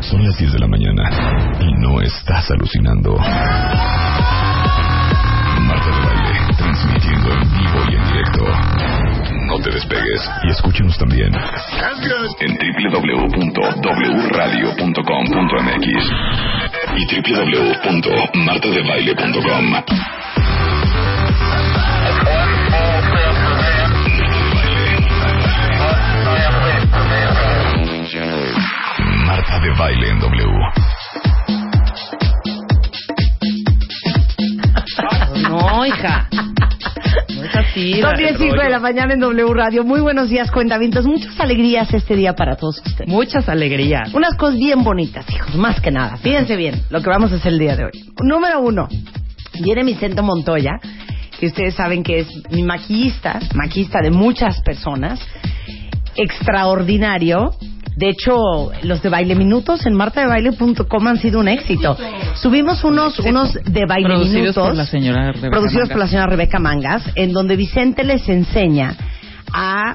Son las 10 de la mañana y no estás alucinando. Marta de Baile, transmitiendo en vivo y en directo. No te despegues y escúchenos también en www.wradio.com.mx y www.martadebaile.com. de Baile en W. No, hija. No es así. Son 10 y cinco de la mañana en W Radio. Muy buenos días, cuentavientos. Muchas alegrías este día para todos ustedes. Muchas alegrías. Unas cosas bien bonitas, hijos, más que nada. Fíjense bien lo que vamos a hacer el día de hoy. Número uno, viene Vicente Montoya, que ustedes saben que es mi maquillista, maquillista de muchas personas, extraordinario. De hecho, los de Baile Minutos en martadebaile.com han sido un éxito. Subimos unos, unos de Baile Producidos Minutos por la señora Rebeca producidos por la Mangas. señora Rebeca Mangas, en donde Vicente les enseña a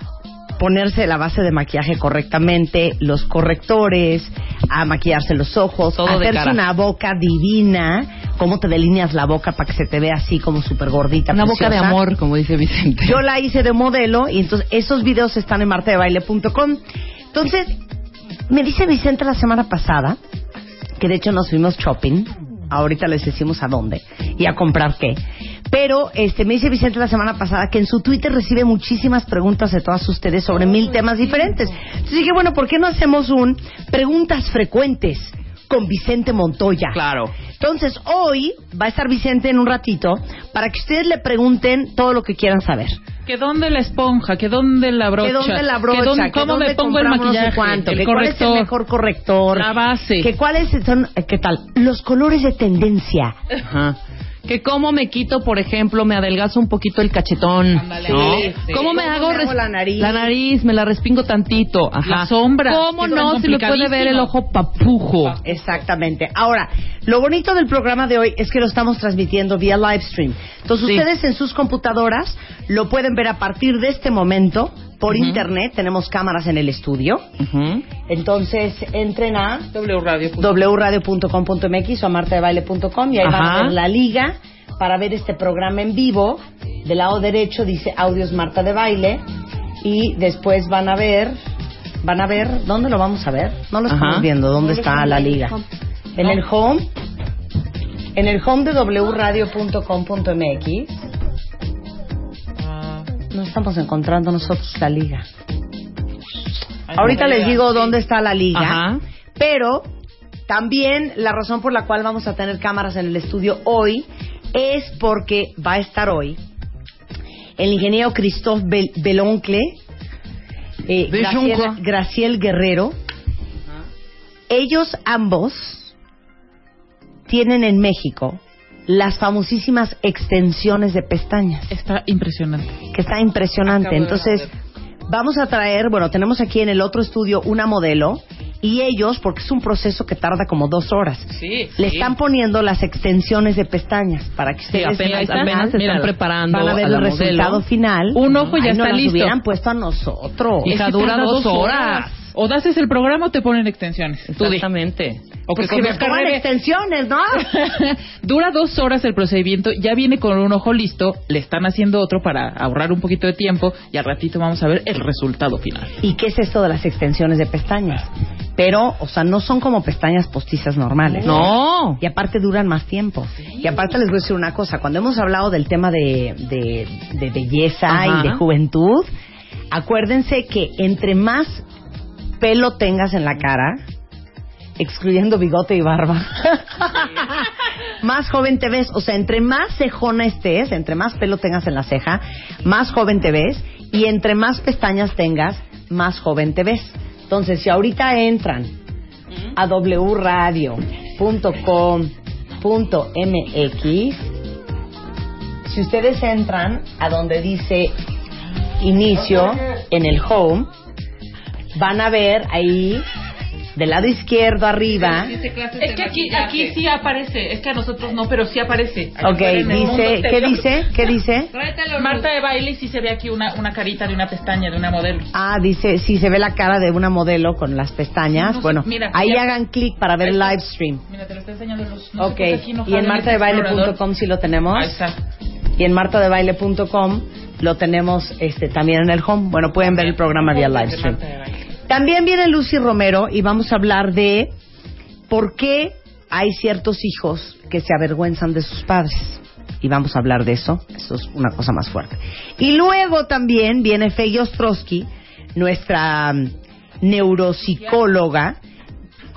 ponerse la base de maquillaje correctamente, los correctores, a maquillarse los ojos, Todo a de hacerse cara. una boca divina, cómo te delineas la boca para que se te vea así como súper gordita. Una boca de preciosa. amor, como dice Vicente. Yo la hice de modelo y entonces esos videos están en martadebaile.com. Entonces, me dice Vicente la semana pasada, que de hecho nos fuimos shopping, ahorita les decimos a dónde y a comprar qué. Pero este me dice Vicente la semana pasada que en su Twitter recibe muchísimas preguntas de todas ustedes sobre mil temas diferentes. Entonces dije, bueno, ¿por qué no hacemos un preguntas frecuentes con Vicente Montoya? Claro. Entonces, hoy va a estar Vicente en un ratito para que ustedes le pregunten todo lo que quieran saber. Que dónde la esponja, que dónde la brocha. Que dónde la brocha, que dónde- que cómo dónde me pongo el maquillaje, cuánto, el que cuál es el mejor corrector, La base. que cuáles son, eh, qué tal, los colores de tendencia. Ajá. Que cómo me quito, por ejemplo, me adelgazo un poquito el cachetón. Ándale. ¿no? Sí, sí. ¿Cómo me ¿Cómo hago, me hago la nariz? La nariz, me la respingo tantito. Ajá. La sombra. ¿Cómo no? Se me puede ver el ojo papujo. Exactamente. Ahora, lo bonito del programa de hoy es que lo estamos transmitiendo vía live stream. Entonces, Sí. ustedes en sus computadoras lo pueden ver a partir de este momento por internet. Tenemos cámaras en el estudio. Entonces, entren a wradio.com.mx o a martadebaile.com y ahí van a ver la liga para ver este programa en vivo. Del lado derecho dice Audios Marta de Baile y después van a ver, van a ver, ¿dónde lo vamos a ver? No lo estamos Ajá. viendo, ¿dónde está la liga? En el home, en el home de wradio.com.mx. No estamos encontrando nosotros la liga. Ahorita les digo dónde está la liga. Ajá. Pero también la razón por la cual vamos a tener cámaras en el estudio hoy es porque va a estar hoy el ingeniero Christophe Bel- Beloncle, eh, Graciel Guerrero. Ellos ambos tienen en México las famosísimas extensiones de pestañas Está impresionante. que está impresionante. Acabo Entonces, vamos a traer, bueno, tenemos aquí en el otro estudio una modelo y ellos, porque es un proceso que tarda como dos horas, Sí. le están poniendo las extensiones de pestañas para que Sí, ustedes apenas, al final apenas se están preparando van a ver a el resultado modelo. final. Un ojo y ya Ay, no está las listo. hubieran puesto a nosotros. Hija, Es que dura tarda dos horas. O haces el programa o te ponen extensiones. Exactamente. O que Pues que me conozca pongan extensiones, ¿no? Dura dos horas el procedimiento, ya viene con un ojo listo, le están haciendo otro para ahorrar un poquito de tiempo y al ratito vamos a ver el resultado final. ¿Y qué es esto de las extensiones de pestañas? Pero, o sea, no son como pestañas postizas normales. No. Y aparte duran más tiempo. Y aparte les voy a decir una cosa. Cuando hemos hablado del tema de, de, de belleza Ajá. y de juventud, acuérdense que entre más pelo tengas en la cara, excluyendo bigote y barba, más joven te ves. O sea, entre más cejona estés, entre más pelo tengas en la ceja, más joven te ves. Y entre más pestañas tengas, más joven te ves. Entonces, si ahorita entran a wradio.com.mx, si ustedes entran a donde dice inicio en el home, van a ver ahí del lado izquierdo arriba. Es que aquí, aquí sí aparece, es que a nosotros no, pero sí aparece. Ok, dice, ¿qué dice? ¿Qué dice? Marta de baile y sí se ve aquí una, una carita de una pestaña de una modelo. Ah, dice, si se ve la cara de una modelo con las pestañas. No bueno, mira, ahí ya- hagan clic para ver el live stream. Mira, te lo está enseñando los. no Ok, aquí no y en martadebaile.com sí lo tenemos. Ahí está. Y en martadebaile.com lo tenemos este, también en el home. Bueno, pueden ver el programa vía live stream. También viene Lucy Romero y vamos a hablar de por qué hay ciertos hijos que se avergüenzan de sus padres. Y vamos a hablar de eso. Eso es una cosa más fuerte. Y luego también viene Fey Ostrowski, nuestra mm, neuropsicóloga,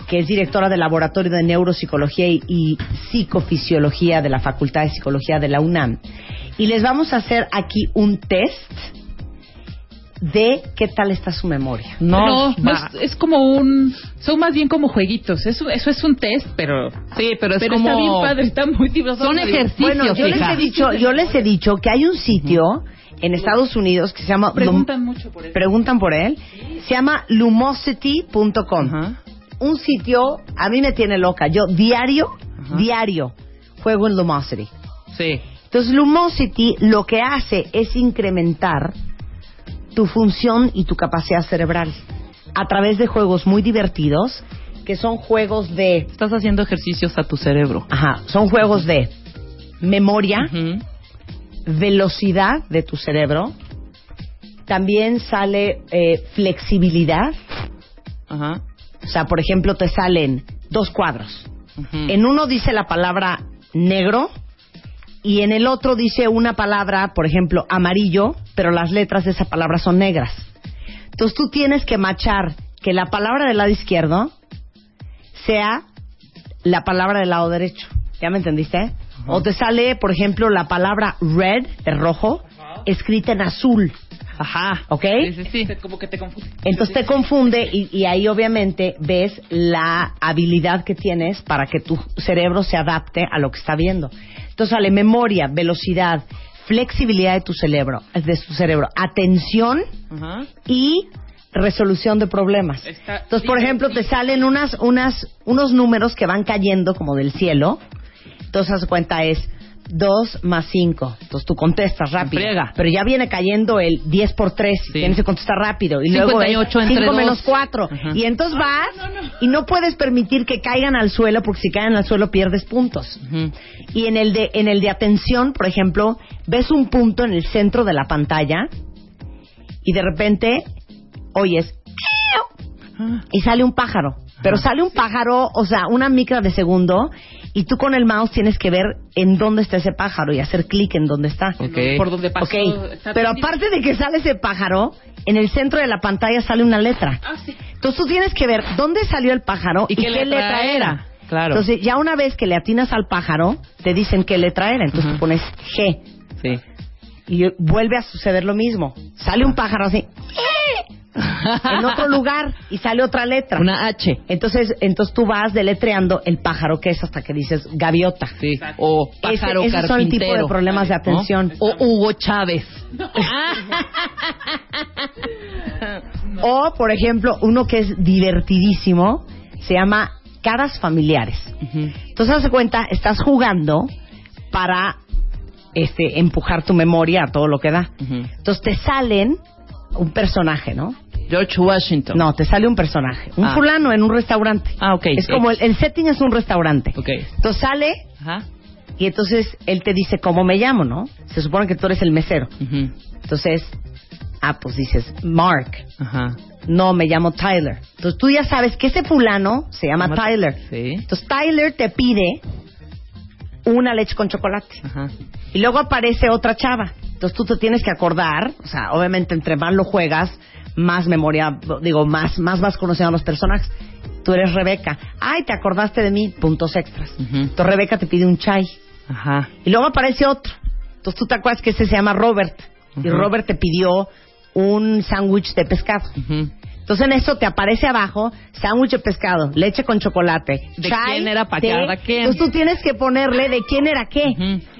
que es directora del Laboratorio de Neuropsicología y Psicofisiología de la Facultad de Psicología de la UNAM. Y les vamos a hacer aquí un test de qué tal está su memoria. No, no es, es como un. Son más bien como jueguitos. Eso, eso es un test, pero. Sí, pero es pero como... está bien padre, está muy divertido. Son ejercicios, Bueno, yo les he dicho, yo les he dicho que hay un sitio en Estados Unidos que se llama Preguntan mucho por eso. preguntan por él, se llama lumosity.com. Ajá. Un sitio a mí me tiene loca. Yo diario, diario juego en Lumosity. Sí. Entonces Lumosity lo que hace es incrementar tu función y tu capacidad cerebral a través de juegos muy divertidos que son juegos de Estás haciendo ejercicios a tu cerebro. Ajá, son juegos de memoria, velocidad de tu cerebro, también sale eh, flexibilidad, Ajá. o sea, por ejemplo, te salen dos cuadros. En uno dice la palabra negro y en el otro dice una palabra, por ejemplo, amarillo, pero las letras de esa palabra son negras. Entonces tú tienes que machar que la palabra del lado izquierdo sea la palabra del lado derecho. ¿Ya me entendiste? O te sale, por ejemplo, la palabra red, de rojo, escrita en azul. Ajá. ¿Ok? Sí, sí, sí. Como que te confunde. Entonces te confunde y, y ahí obviamente ves la habilidad que tienes para que tu cerebro se adapte a lo que está viendo. Entonces sale memoria, velocidad, flexibilidad de tu cerebro, de tu cerebro, atención Ajá. y resolución de problemas. Está Entonces, por ejemplo, te salen unas, unas, unos números que van cayendo como del cielo. Entonces, haz cuenta es 2 más 5. Entonces tú contestas rápido. friega. Pero ya viene cayendo el 10 por 3. Sí. Tienes que contestar rápido. Y luego 58 es entre 5 dos. menos 4. Ajá. Y entonces vas y no puedes permitir que caigan al suelo porque si caen al suelo pierdes puntos. Y en el de en el de atención, por ejemplo, ves un punto en el centro de la pantalla y de repente oyes y sale un pájaro. Pero sale un pájaro, o sea, una micra de segundo y tú con el mouse tienes que ver en dónde está ese pájaro y hacer clic en dónde está. Ok. Por. Ok, está pero aparte de que sale ese pájaro, en el centro de la pantalla sale una letra. Ah, sí. Entonces tú tienes que ver dónde salió el pájaro y, ¿Y qué letra era? Claro. Entonces ya una vez que le atinas al pájaro, te dicen qué letra era. Entonces tú pones G Sí. y vuelve a suceder lo mismo. Sale un pájaro así en otro lugar y sale otra letra. Una H. Entonces, entonces tú vas deletreando el pájaro que es hasta que dices gaviota. Sí. O pájaro Ese- esos son el tipo de problemas de ¿no? atención. O Hugo Chávez. O, por ejemplo, uno que es divertidísimo, se llama caras familiares. Ujú. Entonces, haz cuenta, estás jugando para este, empujar tu memoria a todo lo que da. Entonces, te salen un personaje, ¿no? George Washington. No, te sale un personaje. Un Ah. fulano en un restaurante. Ah, ok. Es como el, el setting es un restaurante. Ok. Entonces sale Ajá. y entonces él te dice cómo me llamo, ¿no? Se supone que tú eres el mesero. Ujú. Entonces, ah, pues dices Mark. Ajá. No, me llamo Tyler. Entonces tú ya sabes que ese fulano se llama Llama- Tyler. Sí. Entonces Tyler te pide una leche con chocolate. Ajá. Y luego aparece otra chava. Entonces tú te tienes que acordar, o sea, obviamente entre más lo juegas, más memoria, digo, más, más vas conociendo a los personajes. Tú eres Rebeca. Ay, te acordaste de mí, puntos extras. Entonces Rebeca te pide un chai. Ajá. Y luego aparece otro. Entonces tú te acuerdas que ese se llama Robert. Y. Robert te pidió un sándwich de pescado. Entonces en eso te aparece abajo sándwich de pescado, leche con chocolate, ¿De chai, quién era pa' té. cada? Entonces tú tienes que ponerle de quién era qué.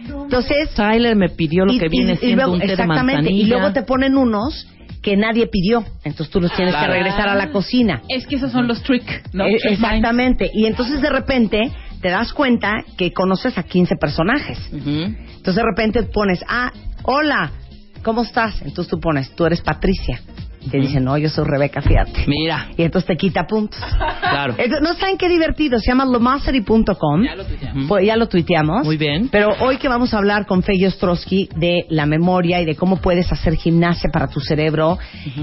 Entonces Tyler me pidió lo y- que y- viene y siendo luego- un té de exactamente y luego te ponen unos que nadie pidió. Entonces tú los tienes Claro. que regresar a la cocina. Es que esos son los trick, ¿no? Eh, Trick exactamente. Y entonces de repente te das cuenta que conoces a 15 personajes. Ujú. Entonces de repente pones, ah, hola, ¿cómo estás? Entonces tú pones, tú eres Patricia. Y te dicen, no, yo soy Rebeca, fíjate. Mira, Y entonces te quita puntos. claro. Entonces, no saben qué divertido, se llama lomacity.com. Ya lo tuiteamos. Pues ya lo tuiteamos. Muy bien. Pero hoy que vamos a hablar con Fey Ostrowski de la memoria y de cómo puedes hacer gimnasia para tu cerebro.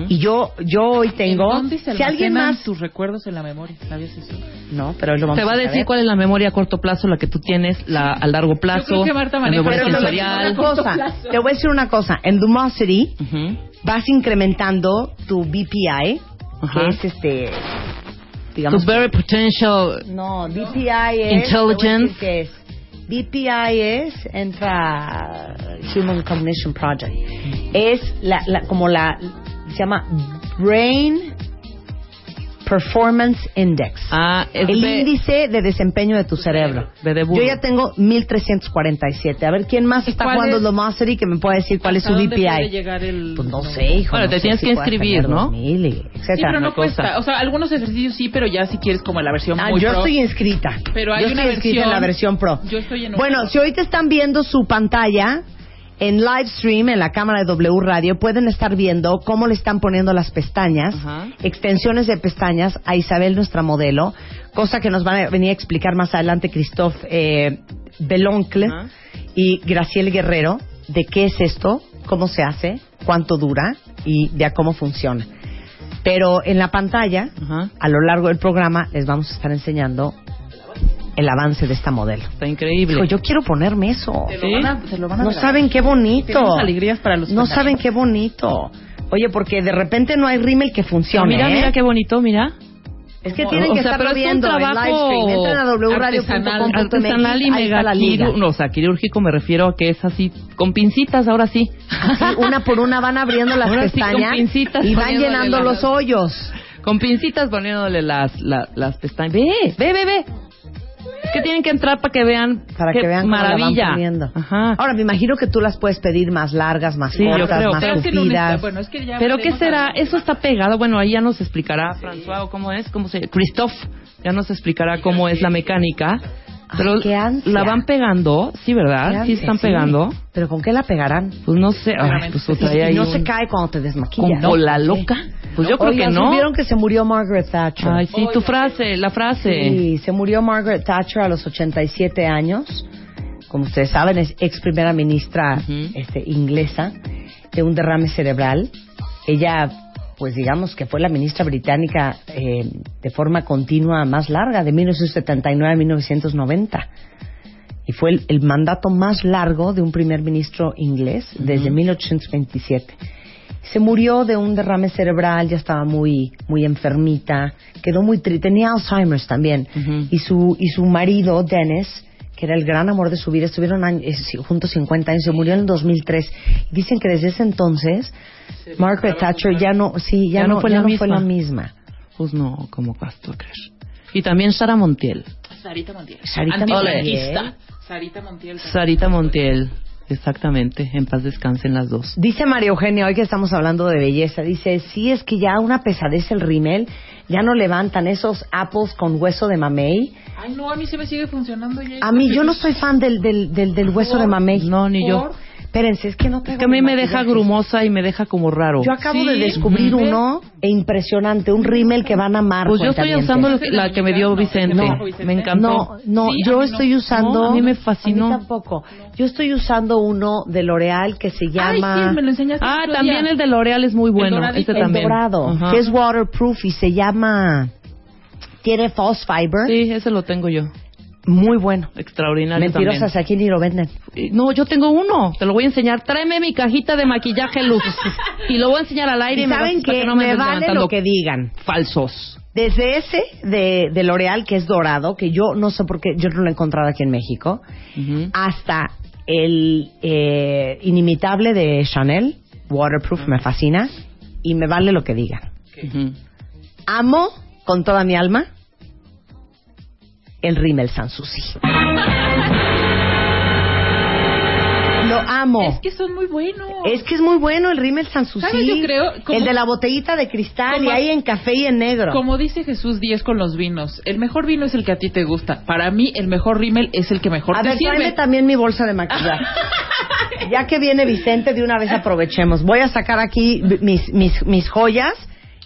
Y yo yo hoy tengo... ¿En dónde se si alguien más... tus recuerdos en la memoria? ¿Sabes eso? No, pero hoy lo vamos Te va a decir saber. cuál es la memoria a corto plazo, la que tú tienes, la a largo plazo, creo que Marta la memoria Pero te voy a decir sensorial. una cosa, te voy a decir una cosa. En Lumosity Ujú. Vas incrementando tu BPI, Ajá. que es este... Tu Digamos... very potential. No, BPI es... Intelligence. qué es. BPI es, entra Human Cognition Project. Es la, la- como la, se llama Brain Performance Index. Ah, es el B- índice de desempeño de tu cerebro. De burro. Yo ya tengo 1347. A ver, ¿quién más está jugando es? Lumosity que me puede decir cuál es su ¿Hasta dónde BPI? llegar el... Pues no sé, hijo. Bueno, no te tienes si que inscribir, ¿no? 2000 y Sí, etcétera. pero una no cuesta. O sea, algunos ejercicios sí, pero ya si quieres como la versión Ah, muy yo pro. estoy inscrita. Pero hay yo una estoy inscrita en la versión pro. Yo estoy en Bueno, si ahorita están viendo su pantalla en live stream en la cámara de W Radio, pueden estar viendo cómo le están poniendo las pestañas, Ajá. extensiones de pestañas a Isabel, nuestra modelo, cosa que nos van a venir a explicar más adelante Christophe eh, Beloncle Ajá. y Graciel Guerrero de qué es esto, cómo se hace, cuánto dura y de a cómo funciona. Pero en la pantalla, Ajá. a lo largo del programa, les vamos a estar enseñando el avance de esta modelo. Está increíble. Hijo, yo quiero ponerme eso. ¿Sí? lo van a, te lo van a No saben qué bonito. Alegrías para los No saben qué bonito. Oye, porque de repente no hay rímel que funcione. mira, ¿eh? mira qué bonito, mira. Es que tienen o que sea, estarlo pero es un viendo en live trabajo stream. Entren a wradio.com.mx. Artesanal y mega quirúrgico. No, o sea, quirúrgico me refiero a que es así, con pincitas, ahora sí. Así, una por una van abriendo las Ahora sí, pestañas pincitas y van llenando las- los hoyos. Con pincitas poniéndole las, la- las pestañas. Ve, ve, ve, ve. Que tienen que entrar para que vean. Para qué que vean cómo la van maravilla. Ajá. Ahora, me imagino que tú las puedes pedir más largas, más Sí, yo cortas, creo, más Pero que bueno, es que ya Pero ¿qué será? Eso está pegado. Bueno, ahí ya nos explicará François o cómo es, cómo se. Christophe ya nos explicará cómo es la mecánica. Pero Ay, qué ansia. la van pegando, sí, ¿verdad? Sí están pegando. ¿Pero con qué la pegarán? Pues no sé. Ay, pues Y, otra ahí y no un- se cae cuando te desmaquillas. Como la loca. Pues yo creo Oigan, que no. ¿supieron que se murió Margaret Thatcher? Ay, sí, tu frase, la frase. Sí, se murió Margaret Thatcher a los 87 años. Como ustedes saben, es ex primera ministra Ujú. este, inglesa de un derrame cerebral. Ella, pues digamos que fue la ministra británica eh, de forma continua más larga, de 1979 a 1990. Y fue el, el mandato más largo de un primer ministro inglés desde 1827. Se murió de un derrame cerebral, ya estaba muy, muy enfermita, quedó muy triste, tenía Alzheimer's también. Y su, y su marido, Dennis, que era el gran amor de su vida, estuvieron años- eh, sí, juntos 50 años, se murió en el 2003. Y dicen que desde ese entonces, Margaret Thatcher ya no, sí, ya, no, fue, la fue la misma. Pues no, como vas tú a creer. Y también Sara Montiel. Sarita Montiel. Sarita. Montiel. Sarita Montiel. Sarita Montiel, exactamente. En paz descansen las dos. Dice María Eugenia, hoy que estamos hablando de belleza, dice, sí es que ya una pesadez el rímel, ya no levantan esos apples con hueso de mamey. Ay, no, a mí se me sigue funcionando. ya. A mí, yo no soy fan del, del, del, del hueso de mamey. No, ni yo. Espérense, es que no Es traigo que a mí mi me deja grumosa y me deja como raro. Yo acabo Sí, de descubrir uno e impresionante, un rímel que van a amar. Pues yo estoy usando lo Esa que- es la la que me dio no, Vicente. esa me encantó. No, no, Sí, yo no. estoy usando. No, a mí me fascinó. A mí tampoco. Yo estoy usando uno de L'Oreal que se Ay, llama sí, me lo enseñaste. Ah, también el de L'Oreal es muy bueno. Este el también. dorado, que es waterproof y se llama. Tiene false fiber. Sí, ese lo tengo yo. Muy bueno. Extraordinario Mentirosas, aquí ni lo venden. también. No, yo tengo uno. Te lo voy a enseñar. Tráeme mi cajita de maquillaje luz. y lo voy a enseñar al aire. Y saben que no me vale lo que digan. Falsos. Desde ese de, de L'Oreal, que es dorado, que yo no sé por qué, yo no lo he encontrado aquí en México, hasta el eh, inimitable de Chanel, waterproof, me fascina, y me vale lo que digan. Amo con toda mi alma el Rimmel Sanssouci. Lo amo. Es que son muy buenos. Es que es muy bueno el Rimmel Sanssouci. ¿Sabes? Yo creo, como- el de la botellita de cristal Como- y ahí en café y en negro. Como dice Jesús Díez con los vinos, el mejor vino es el que a ti te gusta. Para mí, el mejor rímel es el que mejor A te ver, sirve. tráeme también mi bolsa de maquillaje. ya que viene Vicente, de una vez aprovechemos. Voy a sacar aquí mis, mis, mis joyas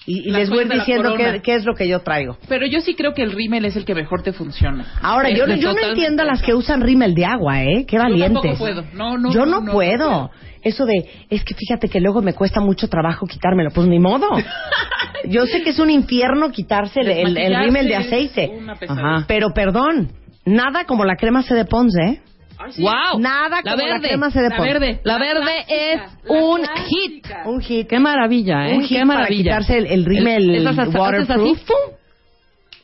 y, les voy diciendo qué, qué es lo que yo traigo. Pero yo sí creo que el rímel es el que mejor te funciona. Ahora, yo, Es yo no totalmente- entiendo a las que usan rímel de agua, ¿eh? Qué valientes. tampoco puedo. No, no, yo no, no, no, puedo. no Eso de, es que fíjate que luego me cuesta mucho trabajo quitármelo. Pues ni modo. yo sé que es un infierno quitarse el, el- rímel de aceite. Ajá. Pero perdón, nada como la crema C de Pons, ¿eh? ¡Wow! Nada la como la verde. crema C de La verde. La verde es un hit. Un hit. Qué maravilla, ¿eh? Un hit Qué para maravilla. quitarse el- el rímel esas haces- haces waterproof. así, ¡fum!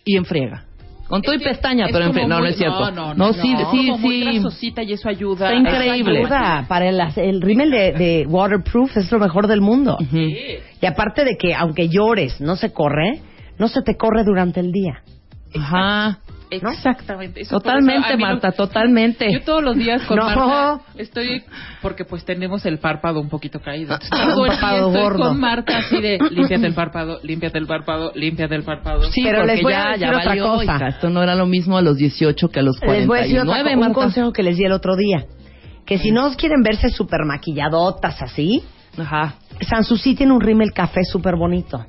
y enfriega. Con todo y pestaña, es pero como enfriega. No, no es cierto. No, no, no. sí, no, sí, sí. y eso ayuda. Está increíble. Ayuda. Para el, el rímel de, de waterproof es lo mejor del mundo. Ujú. Y aparte de que aunque llores, no se corre, no se te corre durante el día. Ajá. ¿No? Exactamente. Eso Totalmente, eso a mí no- Marta, totalmente. Yo todos los días con No. Marta estoy porque pues tenemos el párpado un poquito caído. Ah, un párpado estoy gordo. con Marta así de límpiate el párpado, límpiate el párpado, límpiate el párpado. Sí, Pero porque les voy a ya, decir ya otra valió, cosa. hija. Esto no era lo mismo a los 18 que a los 49, Les voy a decir otra un Marta. consejo que les di el otro día. Que si no quieren verse súper maquilladotas así, Ajá. Sanssouci tiene un rímel café súper bonito.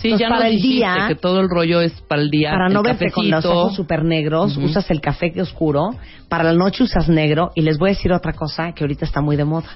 Sí, Entonces, ya para nos el dijiste día- que todo el rollo es para el día. Para el no verte con los ojos súper negros, usas el café que oscuro. Para la noche usas negro. Y les voy a decir otra cosa que ahorita está muy de moda.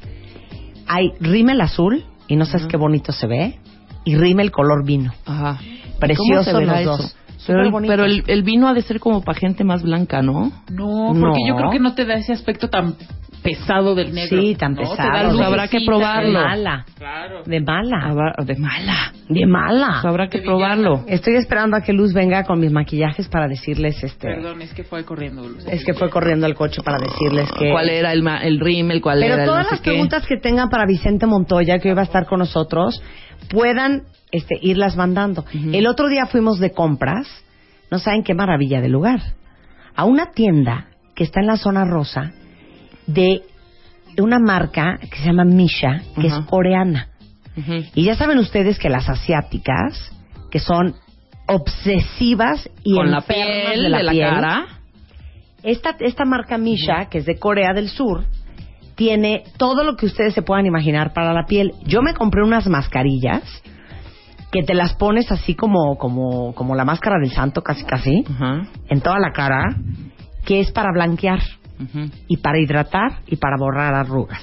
Hay rímel azul, y no sabes qué bonito se ve, y rímel color vino. Ajá. Preciosos ¿Cómo se verá los eso? dos. Pero, el, pero el, el vino ha de ser como para gente más blanca, ¿no? No, porque No. yo creo que no te da ese aspecto tan pesado del negro. Sí, tan No, te da pesado. Pues habrá que probarlo. De mala. Claro. De mala. De mala. De mala. Pues habrá que De probarlo. Estoy esperando a que Luz venga con mis maquillajes para decirles este. Perdón, es que fue corriendo. Luz. Es que fue corriendo el coche para decirles que. ¿Cuál era el, ma- el rímel? ¿Cuál Pero era el todas no las qué? preguntas que tengan para Vicente Montoya, que hoy va a estar con nosotros, puedan este, irlas mandando. El otro día fuimos de compras, no saben qué maravilla de lugar, a una tienda que está en la zona rosa de una marca que se llama Misha, que es coreana. Y ya saben ustedes que las asiáticas, que son obsesivas y Con la piel de la, piel, cara. esta, esta marca Misha, que es de Corea del Sur, tiene todo lo que ustedes se puedan imaginar para la piel. Yo me compré unas mascarillas que te las pones así como, como, como la máscara del santo, casi casi, en toda la cara, que es para blanquear Y para hidratar y para borrar arrugas.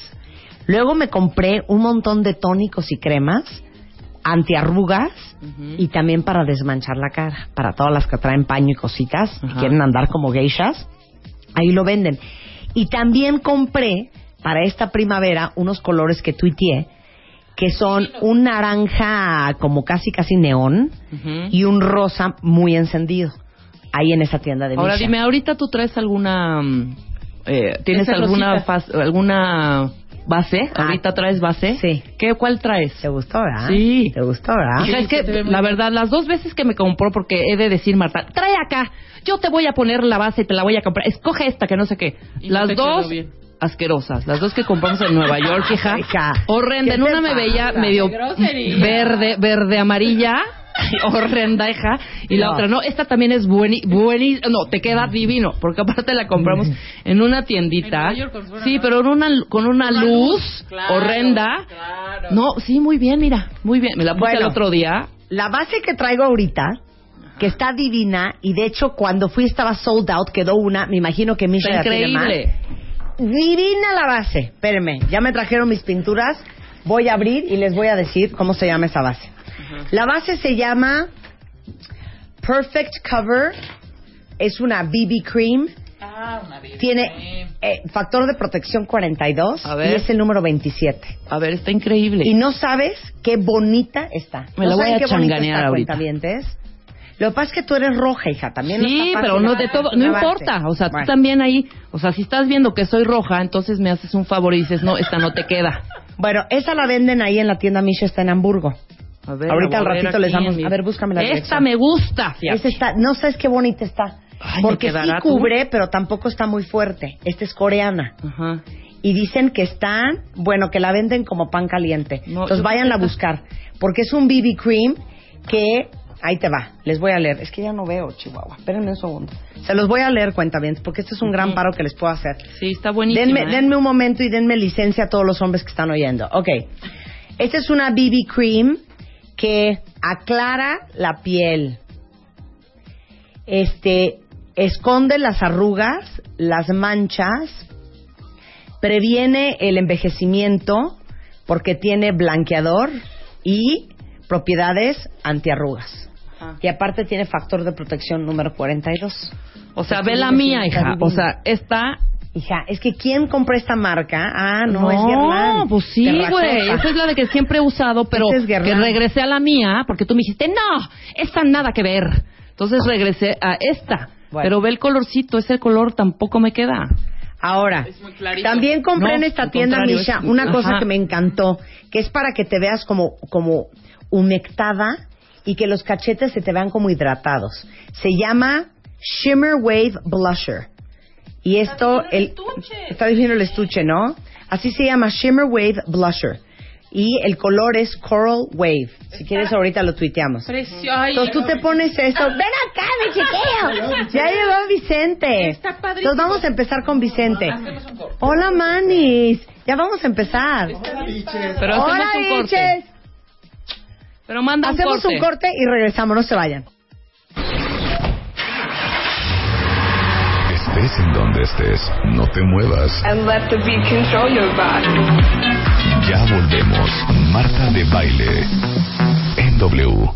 Luego me compré un montón de tónicos y cremas antiarrugas Ujú. y también para desmanchar la cara, para todas las que traen paño y cositas y quieren andar como geishas, ahí lo venden. Y también compré para esta primavera unos colores que tuiteé, que son un naranja como casi casi neón y un rosa muy encendido, ahí en esa tienda de Ahora Misha. dime, ahorita tú traes alguna... eh, ¿Tienes Esa alguna fas- alguna base? Ah. ¿Ahorita traes base? Sí. ¿Qué, ¿Cuál traes? ¿Te gustó, verdad? Sí. ¿Te gustó, verdad? Es que la verdad, las dos veces que me compró, porque he de decir, Marta, trae acá, yo te voy a poner la base y te la voy a comprar, escoge esta que no sé qué. Y las dos asquerosas, las dos que compramos en Nueva York, hija, horrenda. ¿qué En una me veía medio ¡Qué grosería! verde, verde amarilla. horrenda, hija. Y la No. otra, no, esta también es buenísima. No, te queda divino. Porque aparte la compramos en una En tiendita. York, una- Sí, pero en una, con una Una luz luz, claro, horrenda. claro. No, sí, muy bien, mira. Muy bien. Me la puse Bueno. el otro día. La base que traigo ahorita, que está divina, y de hecho cuando fui estaba sold out, quedó una, me imagino que Misha Está ya tiene más. Divina la base. Espérenme, ya me trajeron mis pinturas. Voy a abrir y les voy a decir cómo se llama esa base. La base se llama Perfect Cover. Es una BB Cream. Ah, una. Tiene eh, factor de protección 42 A ver. y es el número 27. A ver, está increíble. Y no sabes qué bonita está. Me ¿No la voy a qué changanear ahorita. Lo que pasa es que tú eres roja, hija. También Sí, pero no de todo, no importa. O sea, Bueno. tú también ahí, o sea, si estás viendo que soy roja, entonces me haces un favor y dices, no, esta no te queda. Bueno, esa la venden ahí en la tienda Misha, está en Hamburgo. A ver, Ahorita al ratito les damos. A ver, búscame la Esta dirección. me gusta. Esta está, no sabes qué bonita está. Ay, ¿me porque sí tú? cubre, pero tampoco está muy fuerte. Esta es coreana. Ajá. Y dicen que están, bueno, que la venden como pan caliente. No, Entonces vayan a buscar. Porque es un BB cream que, ahí te va, les voy a leer. Es que ya no veo, Chihuahua. Espérenme un segundo. Se los voy a leer, cuenta bien, porque este es un gran paro que les puedo hacer. Sí, está buenísima. Denme, ¿eh? denme un momento y denme licencia a todos los hombres que están oyendo. Ok. Esta es una BB cream que aclara la piel. Este esconde las arrugas, las manchas, previene el envejecimiento porque tiene blanqueador y propiedades antiarrugas. Ajá. Y aparte tiene factor de protección número 42. O sea, ve la mía, hija. O sea, esta... Hija, es que ¿quién compró esta marca? Ah, no, es Guerlain. pues sí, güey. Esa es la de que siempre he usado, pero es que regresé a la mía porque tú me dijiste, no, esta nada que ver. Entonces regresé a esta. Bueno. Pero ve el colorcito, ese color tampoco me queda. Ahora, Es muy clarito. también compré No, en esta tienda, Misha, es- una cosa ajá. que me encantó, que es para que te veas como, como humectada y que los cachetes se te vean como hidratados. Se llama Shimmer Wave Blusher. Y esto, el, está diciendo el estuche, ¿no? Así se llama Shimmer Wave Blusher. Y el color es Coral Wave. Si quieres ahorita lo tuiteamos. Precio. Ay, Entonces tú te pones esto. Ven acá, mi chiquillo. Ya llegó Vicente. Está padrísimo. Entonces vamos a empezar con Vicente. Hola, Manis. Ya vamos a empezar. Pero Hola, un corte. biches. Pero manda Hacemos corte. un corte y regresamos. No se vayan. Estés en donde estés, no te muevas. and let the beat control your body. Ya volvemos. Marta de baile. En W.